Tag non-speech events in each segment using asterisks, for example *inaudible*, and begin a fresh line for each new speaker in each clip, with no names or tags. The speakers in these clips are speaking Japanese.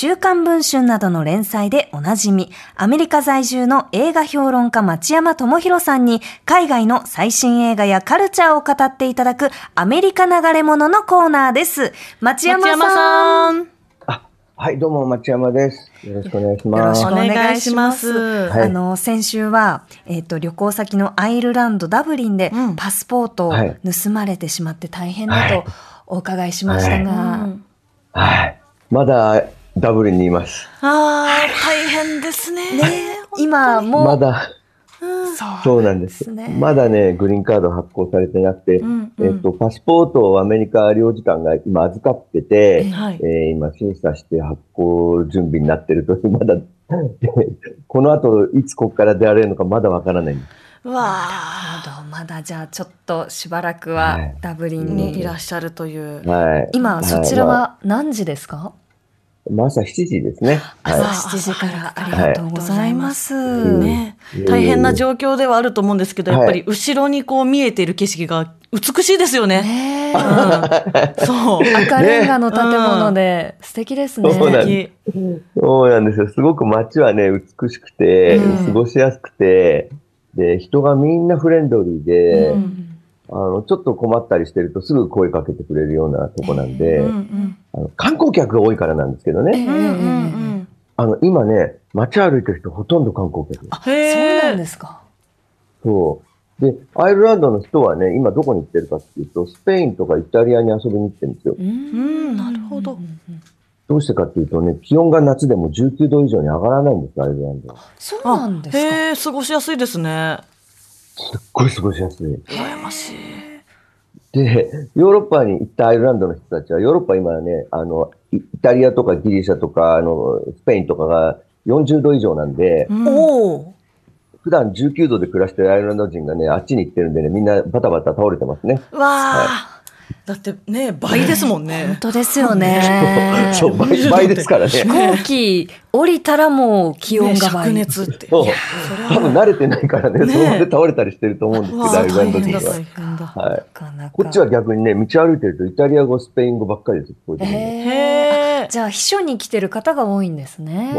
週刊文春などの連載でおなじみ、アメリカ在住の映画評論家町山智博さんに、海外の最新映画やカルチャーを語っていただく、アメリカ流れ物のコーナーです。町山さん。
町山さん。
はい、どうも、町山です。よろしくお願いします。
よろしくお願いします。
はい
あの、先週は、えっ、と、旅行先のアイルランド、ダブリンで
うん、
パスポートを
はい
盗まれてしまって大変だ
はい
とお伺いしましたが、
うん
はい。まだ、ダブルにいます。
ああ、大変ですね。
今もう、
まだ、そうなんです。
ね。
まだね、グリーンカード発行されてなくて、
うん
えっと、パスポートをアメリカ領事館が今預かってて、
はい
えー今審査して発行準備になってるという、*laughs* まだ、この後、いつここから出られるのかまだわからない。んです。
うわあ、
なるほどまだじゃあちょっとしばらく
は
はい。ダブリン
に
に、
いらっしゃるという。
はい。
今そちらは何時ですか、
まあ朝7時ですね。
朝
は
7時からあ
はい
りがとうございます。
うん
ね
うん
大変な状況ではあると思うんですけど、
はい
やっぱり後ろにこう見えている景色が美しいですよね。
ねえ
うん、*laughs* そう。
赤レンガの建物で素敵ですね。
そうなん
素
で
敵
そうなんですよ。すごく街はね、美しくて、
うん
過ごしやすくて、で、人がみんなフレンドリーで、
うん
あの、ちょっと困ったりしてるとすぐ声かけてくれるようなとこなんで、
うんうん
あの観光客が多いからなんですけどね、
うんうん
あの、今ね、街歩いてる人ほとんど観光客。
うん。
そう。なんですか。
そう。で、アイルランドの人はね、今どこに行ってるかっていうと、スペインとかイタリアに遊びに行ってるんですよ。
んなるほど
どうしてかっていうとね、気温が夏でも19度以上に上がらないんですよ、アイルランドは。
そうなんですか。
へえ、過ごしやすいですね。
すっごい過ごしやすい。
羨ましい。
で、ヨーロッパに行ったアイルランドの人たちは、ヨーロッパ今ね、あの、イイタリアとかギリシャとか、あの、スペインとかが40度以上なんで、
うん。
普段19度で暮らしてるアイルランド人がね、あっちに行ってるんでね、みんなバタバタ倒れてますね。
わあ。だってね、倍ですもん
本
ね。
当ですよね。*laughs*
そう、倍倍ですからね。
飛行機降りたらもう気温
ね
が倍。
灼熱って。
多分慣れてないからね、
ね
その場で倒れたりしてると思うんですけど、アイルランド
大変だ、
人は。はい。こっちは逆にね、道歩いてるとイタリア語、スペイン語ばっかりです。こういう
へ
へ
え。
え。
じゃあ秘書に来てる方が多いんですね。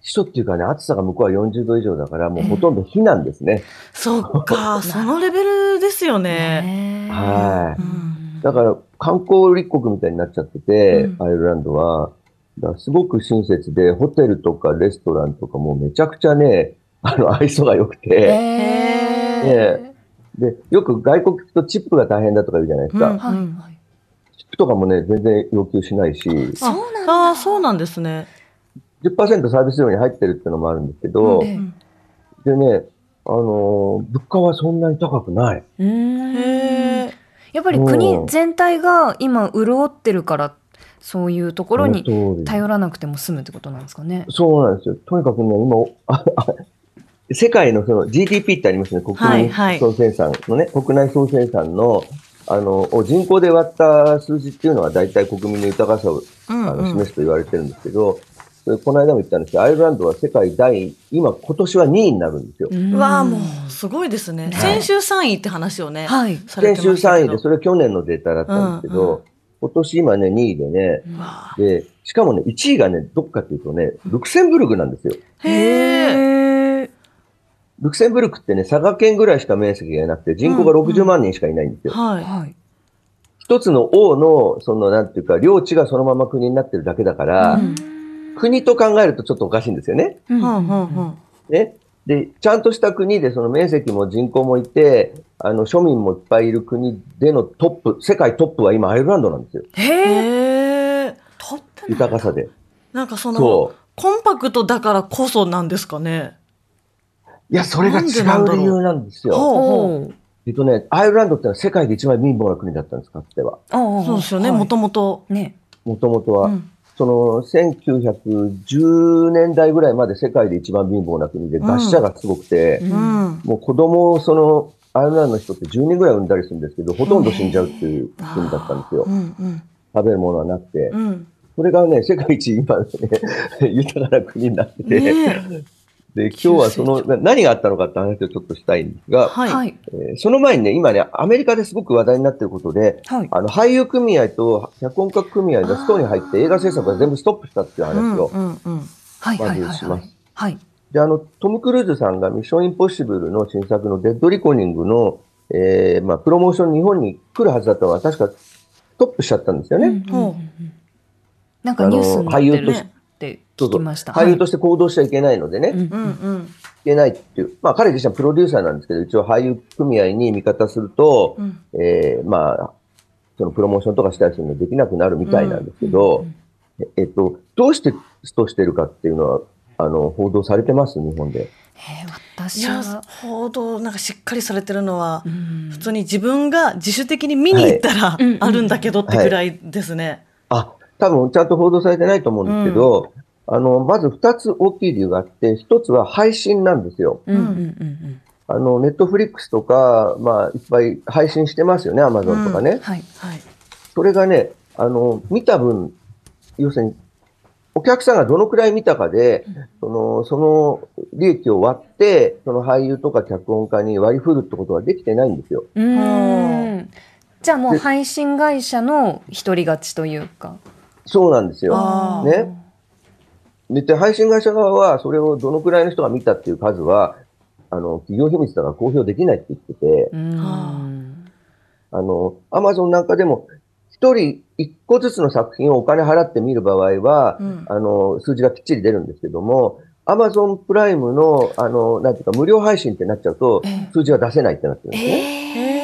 秘書っていうかね、暑さが向こうは40度以上だから、もうほとんど避難ですね。
そっか、*laughs* そのレベルですよね。
ね
はい
うん
だから観光立国みたいになっちゃってて、
うん
アイルランドは。すごく親切で、ホテルとかレストランとかもめちゃくちゃね、あの、愛想が良くて、
へ
えで、よく外国行くとチップが大変だとか言うじゃないですか。
うん
はいはい。
チップとかもね、全然要求しないし、
そうなんだ。
ああ、そうなんですね。
10%サービス料に入ってるっていうのもあるんですけど、
え
でね、あのー物価はそんなに高くない。
うー。やっぱり国全体が今潤ってるからそういうところに頼らなくても済むってことなんですかね。
そうなんですよ。とにかくね、今、あ *laughs* あ世界のその GDP ってありますね。国
はい
民
はい
総生産のね、国内総生産の、あの、を人口で割った数字っていうのは大体国民の豊かさをあの示すと言われてるんですけど、この間も言ったんですけど、アイルランドは世界第、今、今年は2位になるんですよ。
うわあ、もう、すごいですね。
ね
先週3位って話をね、
はい。
され
先週
てましたけど。
3位で、それは去年のデータだったんですけど、
うんうん
今年今ね、2位でね、で、しかもね、1位がね、どっかっていうとね、ルクセンブルクなんですよ。
へえ。
え。
ルクセンブルクってね、佐賀県ぐらいしか面積がなくて、人口が
うんうん
60万人しかいないんですよ。
は
はい。
一つの王の、その、なんていうか、領地がそのまま国になってるだけだから、
うん
国と考えるとちょっとおかしいんですよね。
い。うんうんうん。
ね。で、ちゃんとした国で、その面積も人口もいて、あの、庶民もいっぱいいる国でのトップ、世界トップは今アイルランドなんですよ。
へえ。トップ
豊かさで。
なんかその、
そう。
コンパクトだからこそなんですかね。
いや、それが違
う
う理由なんですよ。
ほうほ
おー
えっとね、アイルランドってのは世界で一番貧乏な国だったんです、かつては。
そうですよね、
はい
もともと。
ね。
もともとは。
うん
その、1910年代ぐらいまで世界で一番貧乏な国で、
うん
餓死者がすごくて、
うん
うん。
もう子供をその、アイルランドの人って10人ぐらい産んだりするんですけど、ほとんど死んじゃうっていう国だったんですよ
う。んうん。
食べるものはなくて。
うん。
それがね、世界一今ね、*laughs* 豊かな国になってて、
ね
で、今日はその、な何があったのかって話をちょっとしたいんですが、
はい。
はい。
えーその前にね、今ね、アメリカですごく話題になっていることで、
はい。
あの、俳優組合と脚本家組合がストに入って映画制作が全部ストップしたっていう話を、
うんうんうん。
はい。はい。
ま
はい
ずします。
はい。
で、あの、トム・クルーズさんがミッション・インポッシブルの新作のデッド・リコニングの、えーまあ、プロモーション日本に来るはずだったのが確かストップしちゃったんですよね。
ほ
なんかニュースになってる
あの俳優とし
ねって聞
そうそう
きました。
俳優として行動しちゃいけないのでね、い
うん
うんうん。
けないっていう。まあ、彼自身はプロデューサーなんですけど、一応俳優組合に味方すると、
うん
えーまあ、そのプロモーションとかしたりするのできなくなるみたいなんですけど、ええっと、どうしてストしてるかっていうのは、あの、報道されてます？日本で。
えー
いや
私は、
報道なんかしっかりされてるのは、
うん
普通に自分が自主的に見に行ったら
いうん
あるんだけどってぐらいですね。
あ、多分ちゃんと報道されてないと思うんですけど、あの、まず二つ大きい理由があって、一つは配信なんですよ。
うんうんうん
あの、ネットフリックスとか、まあ、いっぱい配信してますよね、アマゾンとかね。
うん。はい。
はい。
それがね、あの、見た分、要するに、お客さんがどのくらい見たかで、その、その利益を割って、その俳優とか脚本家に割り振るってことはできてないんですよ。
うーん。じゃあもう配信会社の一人勝ちというか。
そうなんですよ。ね。で、配信会社側は、それをどのくらいの人が見たっていう数は、あの、企業秘密だから公表できないって言ってて。あの、アマゾンなんかでも、一人一個ずつの作品をお金払って見る場合は、
うん
あの、数字がきっちり出るんですけども、アマゾンプライムの、あの、なんていうか、無料配信ってなっちゃうと
ええ、
数字が出せないってなってるんですね。
えー
で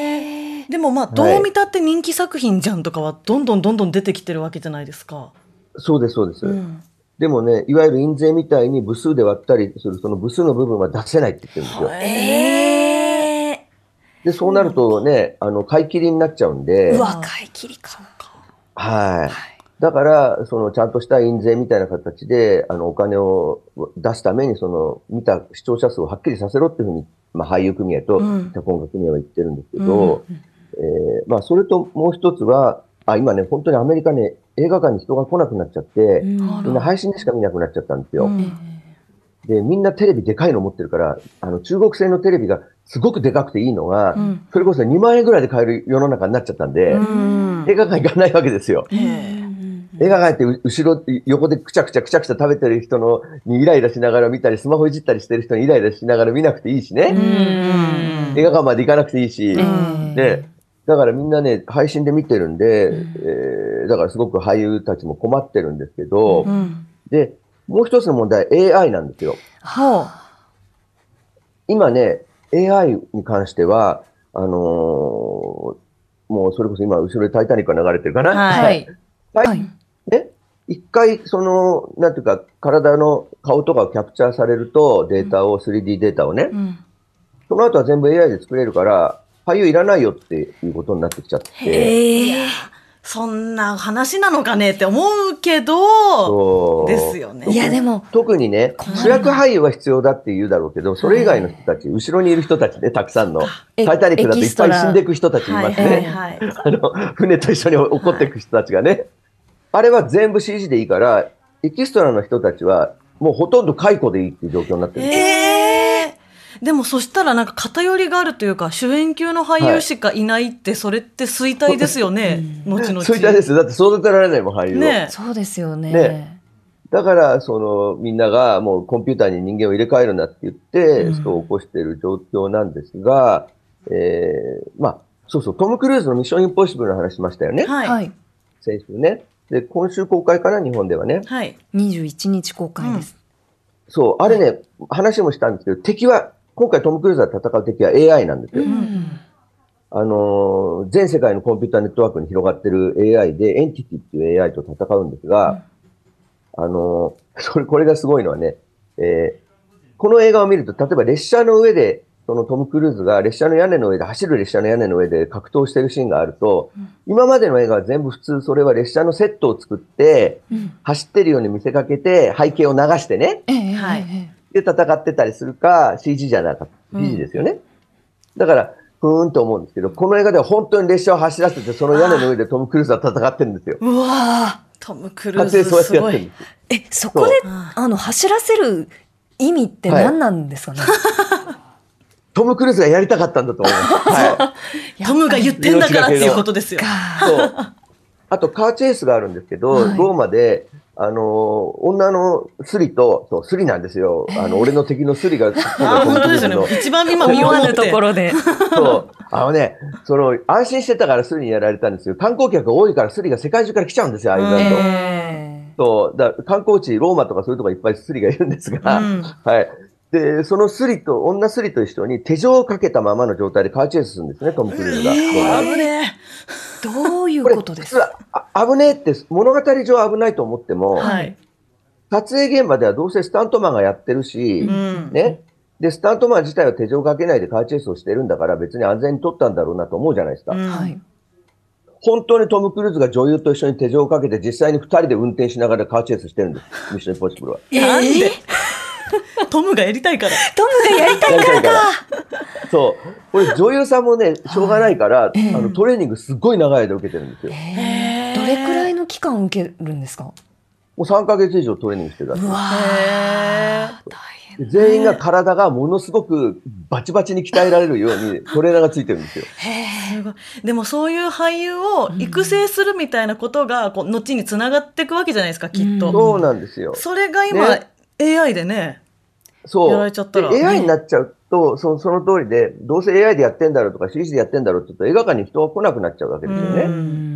もまあ、どう見たって人気作品じゃんとかはどんどんどんどん出てきてるわけじゃないですか。
そうです、そうです。
うん
でもね、いわゆる印税みたいに部数で割ったりする、その部数の部分は出せないって言ってるんですよ。
え
で、そうなるとね、あの、買い切りになっちゃうん
ー。
で
う、わ、買い切りか。
はい。
はい。
だから、その、ちゃんとした印税みたいな形で、あの、お金を出すために、その、見た視聴者数をはっきりさせろっていうふうに、まあ、俳優組合と
うん
脚本家組合は言ってるんですけど、えーまあ、それともう一つは、あ、今ね、本当にアメリカね、映画館に人が来なくなっちゃって、
うん。
みんな配信でしか見なくなっちゃったんですよ。
うん。
で、みんなテレビでかいの持ってるから、あの、中国製のテレビがすごくでかくていいのが、
うん。
それこそ2万円ぐらいで買える世の中になっちゃったんで、
うん。
映画館行かないわけですよ。映画館行ってう後ろ、横でくちゃくちゃくちゃくちゃ食べてる人のにイライラしながら見たり、スマホいじったりしてる人にイライラしながら見なくていいしね。
うん。
映画館まで行かなくていいし。
ん。
で、だからみんなね、配信で見てるんで、
うん
えーだからすごく俳優たちも困ってるんですけど、
うん
で、もう一つの問題、AI なんですよ。
ほ
今ね、AI に関しては、あのーもうそれこそ今後ろでタイタニックが流れてるか
う。
な？
はい
はい。
はい
はい。
ね、一回、その、なんていうか、体の顔とかをキャプチャーされると、データを、3D データをね、
うん
その後は全部 AI で作れるから、俳優いらないよっていうことになってきちゃって。
そんな話なのかねって思うけど、
そう
ですよね。
いや、でも、
特にね主役俳優は必要だって言うだろうけど、それ以外の人たち、後ろにいる人たちね、たくさんの、
え
タイタニックだといっぱい死んでいく人たちいます
はいはい
ね。
はい。*laughs*
あの、船と一緒に起こっていく人たちがね。あれは全部 CG でいいから、エキストラの人たちは、もうほとんど解雇でいいっていう状況になってるんです
でもそしたらなんか偏りがあるというか、主演級の俳優しかいないって、それって衰退ですよね、後々。
そういったです。だって育てられないもん、俳優を。
ね
そうですよね。
ねだから、その、みんながもうコンピューターに人間を入れ替えるなって言って、
うん
ストを起こしている状況なんですが、えー、まあ、そうそう、トム・クルーズのミッション・インポッシブルの話しましたよね。
はい。
は
はい。
い。
先週ね。で、今週公開かな、日本ではね。
21日公開です。
そう、あれね、話もしたんですけど、敵は、今回トム・クルーズが戦う敵は AI なんですよ。
うん。
あのー全世界のコンピューターネットワークに広がってる AI で、エンティティっていう AI と戦うんですが、あのーそれ、これがすごいのはね、えーこの映画を見ると、例えば列車の上で、そのトム・クルーズが列車の屋根の上で、走る列車の屋根の上で格闘してるシーンがあると、今までの映画は全部普通、それは列車のセットを作って、
うん。
走ってるように見せかけて、背景を流してね、
ええ
はい。
え
で戦ってたりするか、CG じゃなかった。CG ですよね。だから、ふーんと思うんですけど、この映画では本当に列車を走らせて、その屋根の上でトム・クルーズは戦ってるんですよ。
うわートム・クルーズすごい。
ええそこで
あ
あの走らせる意味って何なんですかね？
トム・クルーズがやりたかったんだと思います。はい。*laughs*
トムが言ってんだからっていうことですよ。
そう。あと、カーチェイスがあるんですけど、
はい
ローマで、あの、女のスリと、そう、スリなんですよ。あの、*laughs* 俺の敵のスリが、*laughs*
あ、本当ですよね。一番今身
思わぬ
をもって。
ところで。
そう。あのね、その、安心してたからスリにやられたんですよ。観光客が多いからスリが世界中から来ちゃうんですよ、アイルランド。
え
そう。だ観光地、ローマとかそういうとこいっぱいスリがいるんですが、
うん
はい。で、そのスリと、女スリと一緒に手錠をかけたままの状態でカーチェイスするんですね、トム・クルーズが。ロー
危ね
ーどういう
こ
とです
危ねえって、物語上危ないと思っても、
え。はい。
撮影現場ではどうせスタントマンがやってるし、
うん。
ね。で、スタントマン自体は手錠かけないでカーチェイスをしてるんだから別に安全に撮ったんだろうなと思うじゃないですか。
うん
はい。
本当にトム・クルーズが女優と一緒に手錠をかけて実際に二人で運転しながらカーチェイスしてるんです。ミッション・インポッシブルは。
なんで？トムがやりたいから。
トムがやりたい
から。*laughs* そう。これ女優さんもね、しょうがないから、
ええ
あのトレーニングすっごい長い間受けてるんですよ。
どれくらいの期間受けるんですか？
もう3ヶ月以上トレーニングしてた
へ
ー大変。
全員が体がものすごくバチバチに鍛えられるようにトレーナーがついてるんですよ。
へ
でもそういう俳優を育成するみたいなことがこう後につながっていくわけじゃないですかきっ
うん
と、
そうなんですよ。
それが今、
ね
AI でね
そう。
やられちゃったら
で AI になっちゃうと、そその通りで、どうせ AI でやってんだろうとか CG でやってんだろうって言うと映画館に人が来なくなっちゃうわけですよね。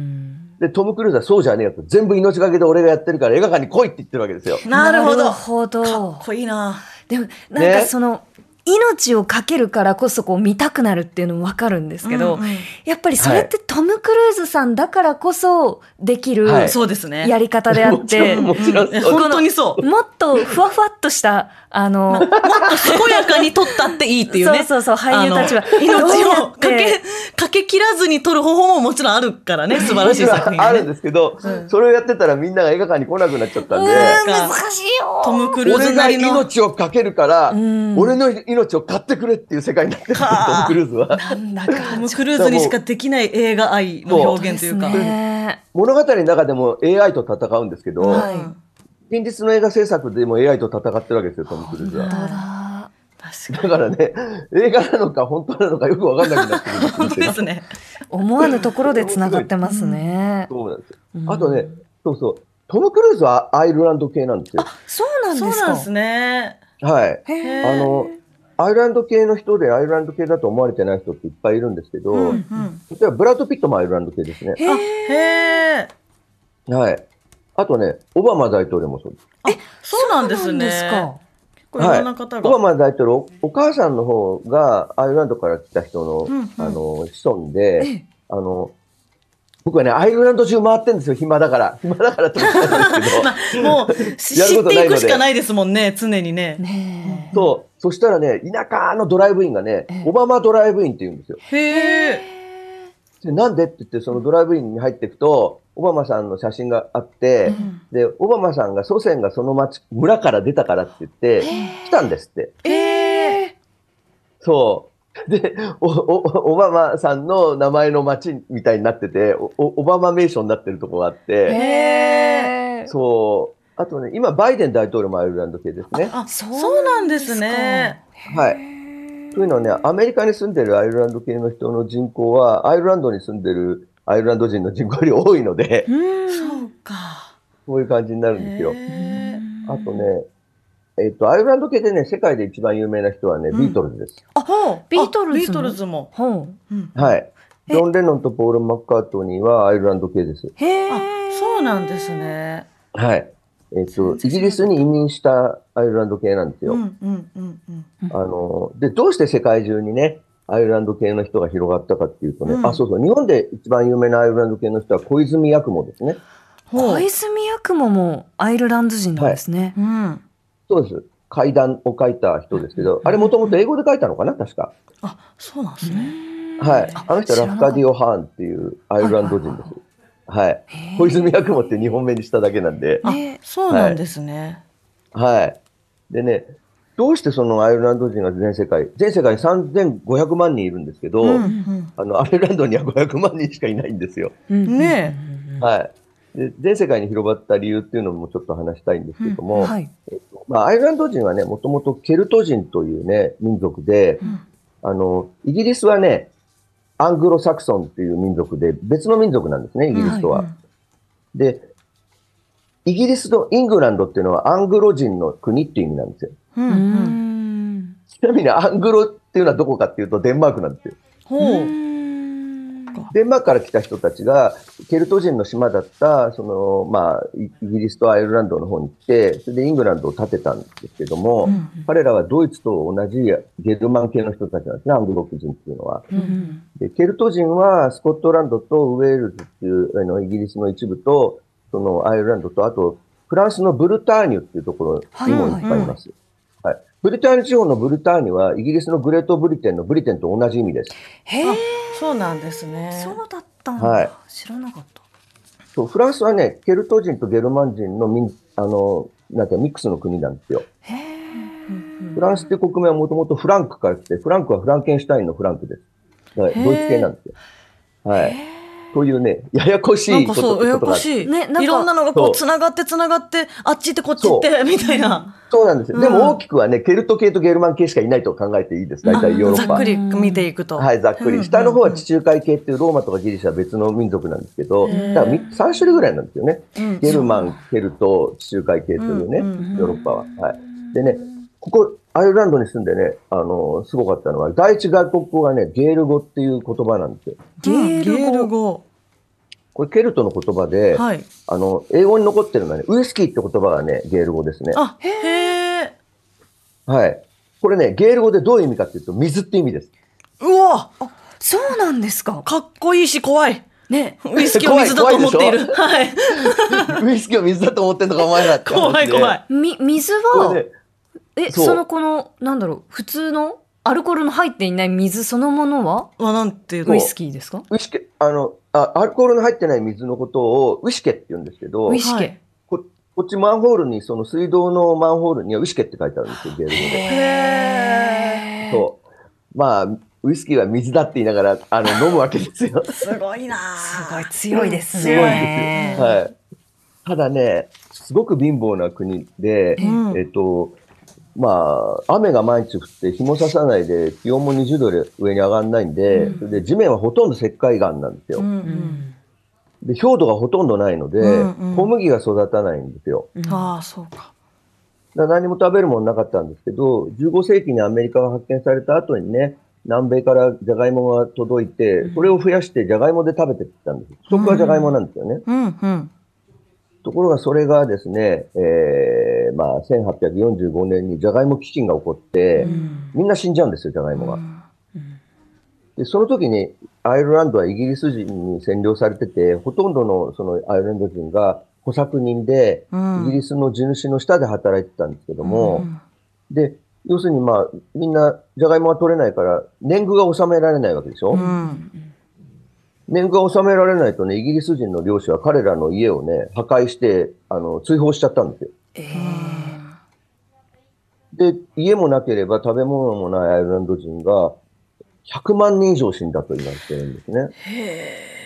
で、トム・クルーズはそうじゃねえよと。全部命がけで俺がやってるから映画館に来いって言ってるわけですよ。
なるほど
なるほど
かっこいいな
でもなんかその、命をかけるからこそこう見たくなるっていうのもわかるんですけど、
うんうん。
やっぱりそれってトム・クルーズさんだからこそできる
はい。
そうですね。
やり方であって、*laughs*
もちろん
本当にそう。
もっとふわふわっとした、あの、
もっと健やかに撮ったっていいっていうね。
そうそうそう俳優たちは。
命をかけ、かけ切らずに撮る方法ももちろんあるからね、素晴らしい作品が、ね。
あるんですけど、
うん。
それをやってたらみんなが映画館に来なくなっちゃったんで、
難
しいよ
トム・クルーズなりの。
命をかけるから、
ん。
俺の命を買ってくれっていう世界になってるトム・クルーズは。
なんだか *laughs*
トム・クルーズにしかできない映画愛の表現というか。
物語の中でも AI と戦うんですけど、現実の映画制作でも AI と戦ってるわけですよ、トム・クルーズは。
だ
確か
だからね、映画なのか本当なのかよくわかんなくなってくる。
本当ですね。
思わぬところでつながってますね。
そうなんですよ。
うん
あとね、そうそう、トム・クルーズはアイルランド系なんですよ。
そうなんですか。
そうなんですね。
はい。あの、アイルランド系の人でアイルランド系だと思われてない人っていっぱいいるんですけど、
うんうん
例えばブラッド・ピットもアイルランド系ですね。
へ
あ、
ー
へえ。
はい。あとね、オバマ大統領もそうです。
そうなんですね。
そうなんですか
結構いろんな方
オバ
が。
マ大統領、お母さんの方がアイルランドから来た人の、
うんうん
あの、子孫で、
ええ
あの、僕はね、アイルランド中回ってんですよ、暇だから。暇だからって言ったんですけど。*laughs*
まあ、もう、知って
い
くしかないですもんね、常にね。
ねえ
そう。そしたらね、田舎のドライブインがね
ええ、
オバマドライブインって言うんですよ。
へえ。
でなんでって言って、そのドライブインに入っていくと、オバマさんの写真があって、で、オバマさんが祖先がその町、村から出たからって言って、来たんですって。
ええ。
そう。で、お、お、オバマさんの名前の町みたいになってて、お、おオバマ名所になってるとこがあって、
へー
そう。あとね、今、バイデン大統領もアイルランド系ですね。
あ、
そ
そううなんですね。
はい。というのはね、アメリカに住んでるアイルランド系の人の人口は、アイルランドに住んでるアイルランド人の人口より多いので、
うん
そうか。
こういう感じになるんですよ。あとね、えっと、アイルランド系でね、世界で一番有名な人はね、
うん
ビートルズです。
あ、ほう
ビートルズ
ビートルズも。
ほう
うん
はい。
え
ジョン・レノンとポール・マッカートニーはアイルランド系です。
へ
あ
え、
そうなんですね。
はい。えっと、イギリスに移民したアイルランド系なんですよ。
うんうんうんうん。
あの、で、どうして世界中にね、アイルランド系の人が広がったかっていうとね、
うん
あ、そうそう、日本で一番有名なアイルランド系の人は小泉八雲ですね。
小泉八雲もアイルランド人なんですね。
うん。
そうです。階段を書いた人ですけど、あれもともと英語で書いたのかな？確か。
あ、そうなんですね。
はい。あの人はラフカディ
オ。
オ・ハーンっていうアイルランド人です。はい。小泉八雲って日本名にしただけなんで。
あ
ね、
そうなんですね。
はい。でね、どうしてそのアイルランド人が全世界、全世界に3500万人いるんですけど、
うんうん
あの、アイルランドには500万人しかいないんですよ。
うん
ね
はい。で全世界に広がった理由っていうのもちょっと話したいんですけども、
はい。
まあ、アイルランド人はね、もともとケルト人というね、民族で、あの、イギリスはね、アングロサクソンっていう民族で、別の民族なんですね、イギリスとは。で、イギリスとイングランドっていうのはアングロ人の国っていう意味なんですよ。ちなみにアングロっていうのはどこかっていうとデンマークなんですよ。
ほう。
デンマークから来た人たちが、ケルト人の島だった、その、まあ、イイギリスとアイルランドの方に来て、それでイングランドを建てたんですけども、
うん
彼らはドイツと同じゲルマン系の人たちなんですね、アングロ人っていうのは。
うん
で、ケルト人はスコットランドとウェールズっていう、あの、イギリスの一部と、そのアイルランドと、あと、フランスのブルターニュっていうところにもいっぱいいます。はい。ブルターニュ地方のブルターニュは、イギリスのグレートブリテンのブリテンと同じ意味です。
へえ、
そうなんですね。
そうだったんだ。
はい
知らなかった。
そう、フランスはね、ケルト人とゲルマン人の民、あの、なんかミックスの国なんですよ。
へえ。
フランスって国名はもともとフランクから来て、フランクはフランケンシュタインのフランクです。ドイツ系なんですよ。はい。というね、ややこし
なん
いこと
かそう、やや
こ
しい。
ね
いろんなのがこう、
そう
つながってつながって、あっち行ってこっち行って、*laughs* みたいな。
そうなんですよ。
うん
でも大きくはね、ケルト系とゲルマン系しかいないと考えていいです。大体ヨーロッパ
ざっく。り見ていくと。
はい、ざっくり。
うん
下の方は地中海系っていうローマとかギリシャは別の民族なんですけど、だからみ3種類ぐらいなんですよね。
うん
ゲルマン、ケルト、地中海系というね、
うんうん
ヨーロッパは。はい。でね、ここ、アイルランドに住んでね、あの、すごかったのは、第一外国語がね、ゲール語っていう言葉なんですよ。
ゲール語。
これケルトの言葉で、
はい。
あの、英語に残ってるのはね、ウイスキーって言葉がね、ゲール語ですね。
あ、へえ。
はい。これね、ゲール語でどういう意味かっていうと、水って意味です。
うわ
そうなんですか。
かっこいいし怖い。
ね。
ウイスキーを水だと思っている。
怖
はい。*laughs*
ウイスキーを水だと思ってんのか、お前らって話で。
怖い怖い。
み、水は、
これね、
え、
そ
のこの、なんだろう、普通のアルコールの入っていない水そのものは？
まあ、なんていう
ウイスキーですか？
ウイスケ、あの、あ、アルコールの入ってない水のことをウイシケって言うんですけど、
ウイシケ
はい。
ここっちマンホールに、その水道のマンホールにはウイシケって書いてあるんですよ、ゲール語で。
へ
そう。まあ、ウイスキーは水だって言いながら、あの、飲むわけですよ。
ーすごいな
すごい強いですね。
すごいんですよ。はい。ただね、すごく貧乏な国で、
うん
えっと、まあ、雨が毎日降って日もささないで気温も20度で上に上がらないんで、
うん
それで地面はほとんど石灰岩なんですよ。
うんう
うんん。
で、氷土がほとんどないので、
うんうん
小麦が育たないんですよ。
うん
ああ、そうか。
だ何も食べるものなかったんですけど、15世紀にアメリカが発見された後にね、南米からジャガイモが届いて、それを増やしてジャガイモで食べていったんです。不足はジャガイモなんですよね。
うんうん。
ところがそれがですね、えー、まあ、1845年にジャガイモ飢饉が起こって、
うん。
みんな死んじゃうんですよ、ジャガイモが。
うん。
で、その時にアイルランドはイギリス人に占領されてて、ほとんどのそのアイルランド人が小作人で、
うん。
イギリスの地主の下で働いてたんですけども、で、要するにまあ、みんなジャガイモが取れないから、年貢が納められないわけでしょ、
うん。
年貢が納められないとね、イギリス人の領主は彼らの家をね、破壊して、あの、追放しちゃったんですよ。
え
で、家もなければ食べ物もないアイルランド人が100万人以上死んだと言われてるんですね。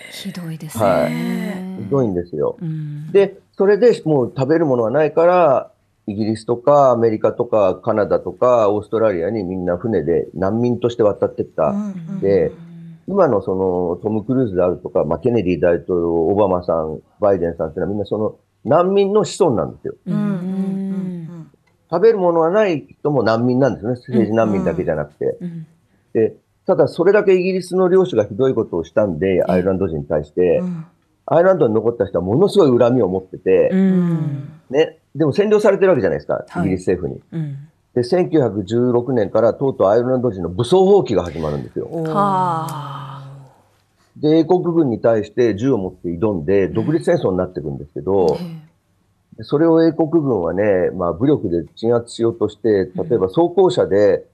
ーひどいです
は
ね。
ひどいんですよ。
うん
で、それでもう食べるものがないから、イギリスとかアメリカとかカナダとかオーストラリアにみんな船で難民として渡ってった。
うん
で、今のそのトム・クルーズであるとか、まあ、ケネディ大統領、オバマさん、バイデンさんっていうのはみんなその難民の子孫なんですよ。
うん
うんうん。
食べるものがない人も難民なんですね。政治難民だけじゃなくて。
うん。
で、ただそれだけイギリスの領主がひどいことをしたんで、アイルランド人に対して
う、ん。
アイルランドに残った人はものすごい恨みを持ってて、
うん。
ね、でも占領されてるわけじゃないですか、
はい。
イギリス政府に。
うん
で、1916年からとうとうアイルランド人の武装蜂起が始まるんですよ。で、英国軍に対して銃を持って挑んで、独立戦争になっていくんですけど、でそれを英国軍はね、まあ、武力で鎮圧しようとして、例えば装甲車で、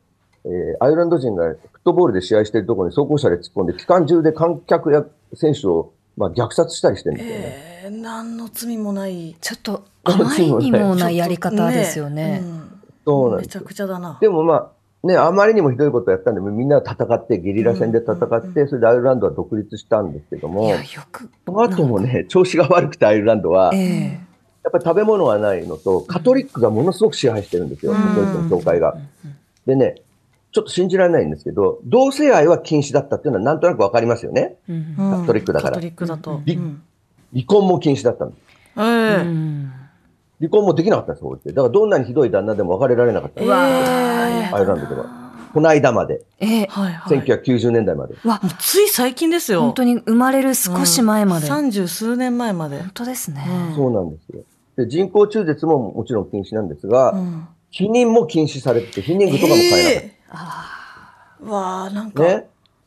えーアイルランド人がフットボールで試合してるところに装甲車で突っ込んで、機関銃で観客や選手を、まあ、虐殺したりしてるんですよね。
えー、何の罪もない。
ちょっとあまりにもなやり方ですよね。
うん
そうなんです
めちゃくちゃだな。
でもまあ、ね、あまりにもひどいことをやったんで、みんな戦って、ゲリラ戦で戦って、それでアイルランドは独立したんですけども、
いや、よく。
その後もね、調子が悪くてアイルランドは、
ええ
やっぱり食べ物がないのと、カトリックがものすごく支配してるんですよ、
うん
ドイツの教会が。でね、ちょっと信じられないんですけど、同性愛は禁止だったっていうのはなんとなくわかりますよね。
うん
うん
カトリックだから
カトリックだと。
び
うん
離婚も禁止だったんです。
え
う
え
ん
離婚もできなかったんです。だからどんなにひどい旦那でも別れられなかったんです
うわー
アイルランドでは。この間まで、
ええ
はいはい。
1990年代まで。
わ、
もうつい最近ですよ。
本当に生まれる少し前まで。
三十数年前まで。
本当ですね。
うん
そうなんですよ。で人工中絶ももちろん禁止なんですが、
うん
避妊も禁止されてて、避妊具とかも買えなかっ
ええわあなん
た。
か
ね、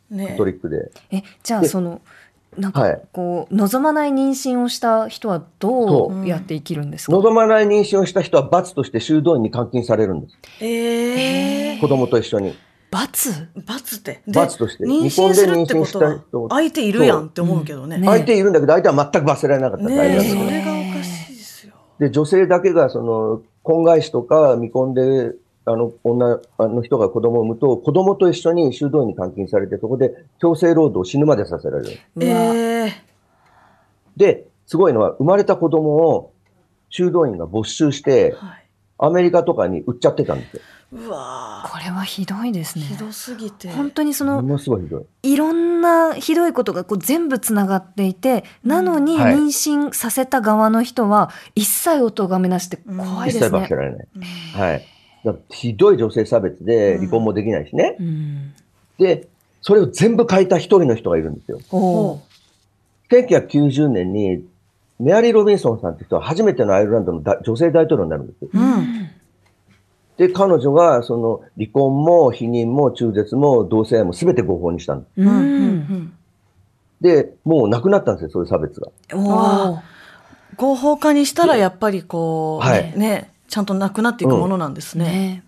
ね
カトリックで。
え、じゃあ
で
その、なんか
はい。
こう、望まない妊娠をした人はど
そう
やって生きるんですか？
望まない妊娠をした人は罰として修道院に監禁されるんです。
ええ
子供と一緒に。
罰？
罰って？で
罰として。
妊
離婚で
娠するってことは
妊娠した人
相手いるやんって思うけどね。
そううん
ね
相手いるんだけど、相手は全く罰せられなかったんです、アイルランドでは
えそれがおかしいですよ。
で、女性だけが、その、婚外子とか未婚で、あの、女あの人が子供を産むと、子供と一緒に修道院に監禁されて、そこで強制労働を死ぬまでさせられる。
ええ
で、すごいのは、生まれた子供を修道院が没収して、
はい
アメリカとかに売っちゃってたんですよ。
うわ
これはひどいですね。
ーひどすぎて
本当にその、
ものすごいひどい。
いろんなひどいことがこう全部つながっていて、なのに
はい
妊娠させた側の人は一切お咎めなしって怖い
一切
ですね。
罰せられない。
うん
はい。ひどい女性差別で
うん
離婚もできないしね。
うん。
で、それを全部変えた一人の人がいるんですよ。
おう
1990年に、メアリー・ロビンソンさんって人は初めてのアイルランドのだ女性大統領になるんですよ。
うん
で、彼女が、その、離婚も避妊も中絶も同性愛も全て合法にしたんです。
う
うんん
で、もうなくなったんですよ、そういう差別が。
合法化にしたらやっぱりこう、
はい
ねちゃんとなくなっていくものなんですね。
ね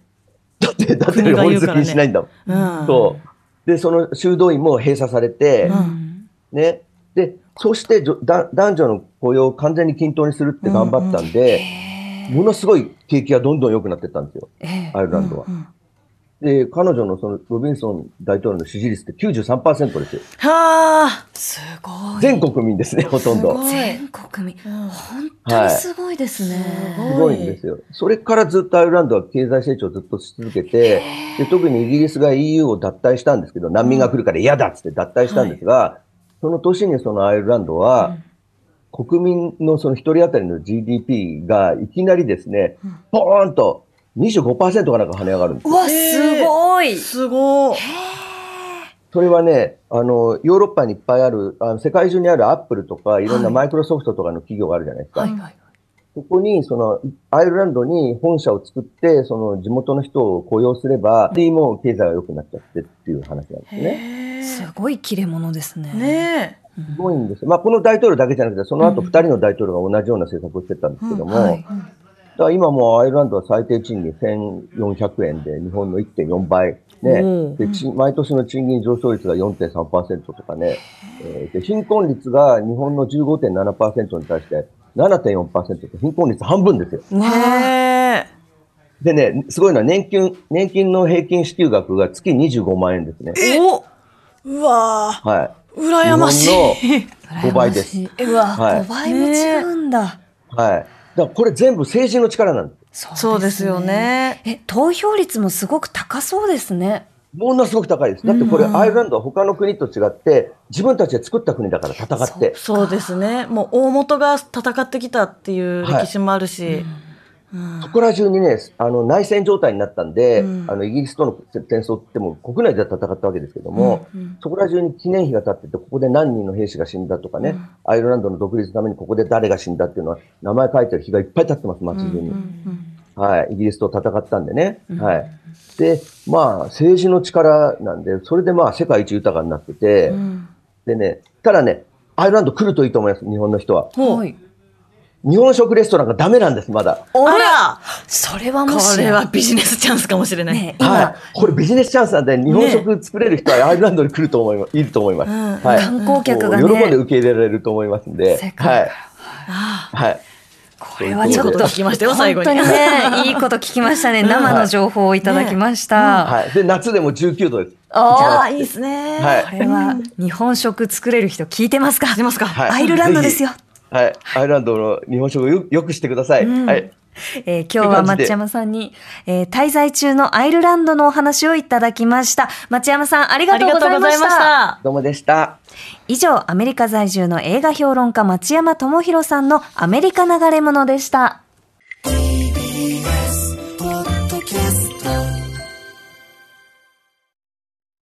だって、だって法律禁止ないんだもん。
うん
そう。で、その修道院も閉鎖されて、
うん
ね。で、そしてじょだ男女の雇用を完全に均等にするって頑張ったんで、ものすごい景気がどんどん良くなってったんですよ、
ええ
アイルランドは。
うん
で、彼女のそのロビンソン大統領の支持率って93%ですよ。
はあ
すごい。
全国民ですね、ほとんど。
すごい
全国民。
うん
本当にすごいですね。
すごいんですよ。それからずっとアイルランドは経済成長をずっとし続けて、で特にイギリスが EU を脱退したんですけど、難民が来るから嫌だっつって脱退したんですが、その年にそのアイルランドは、国民のその一人当たりの GDP がいきなりですね、ポーンと25%がなんか跳ね上がるんですよ。
うわ、すごい。
すごい。
それはね、あの、ヨーロッパにいっぱいある、あの世界中にあるアップルとか、いろんな
はい
マイクロソフトとかの企業があるじゃないですか。
はいはい。
ここに、その、アイルランドに本社を作って、その地元の人を雇用すれば、で、もう経済が良くなっちゃってっていう話なんですね。
へ
すごい切れ者ですね。
え。ね
すごいんですよ。まあ、この大統領だけじゃなくて、その後二人の大統領が同じような政策をしてたんですけども、
うんはい
ら今もうアイルランドは最低賃金1400円で、日本の1.4倍。ね
お。
で、ち毎年の賃金上昇率が4.3%とかね。えーで、貧困率が日本の15.7%に対して7.4%と貧困率半分ですよ。でね、すごいのは年金、年金の平均支給額が月25万円ですね。
おうわー
はい。
羨ましい。
日本の5倍です。*laughs*
うわ、
はい
5倍も違うんだ。
はい。だからこれ全部政治の力なんです。
そ
そうですよ。ね。
え、投票率もすごく高そうですね。
ものすごく高いです。だってこれ、
うん
アイルランドは他の国と違って、自分たちで作った国だから戦って。
そうですね。もう大元が戦ってきたっていう歴史もあるし。うん
そこら中にね、あの内戦状態になったんで、
うん
あのイギリスとの戦争っても国内では戦ったわけですけども、
うん
そこら中に記念碑が立ってて、ここで何人の兵士が死んだとかね、
うん
アイルランドの独立のためにここで誰が死んだっていうのは、名前書いてる碑がいっぱい立ってます、街中に。
うん
はい、イギリスと戦ったんでね。
うん
はい。で、まあ、政治の力なんで、それでまあ、世界一豊かになってて、
うん
でね、ただね、アイルランド来るといいと思います、日本の人は。
はい。
日本食レストランがダメなんです、まだ。
あら
それはも
こ
しや
れはビジネスチャンスかもしれない。
ね今、
はい。これビジネスチャンスなんで、日本食作れる人はアイルランドに来ると思います、いると思います。
うん
はい。
観光客が
もう喜んで
ね、
受け入れられると思いますんで。はい。
あ
はい。
ここれはちょっと
いいこと聞きましたよ最後に
本当にね、いいこと聞きましたね。生の情報をいただきました。
はい。で、夏でも19度です。
あ
あいいですね。
はい
これは日本食作れる人聞いてますか？
出ますか？
はい
アイルランドですよ。
はい。アイルランドの日本食をよよくしてください。はい。
えー今日は町山さんに、えー滞在中のアイルランドのお話をいただきました。町山さん、あり
がとうございまし。たた。
どうもでした。
以上、アメリカ在住の映画評論家町山智博さんのアメリカ流れ物でした。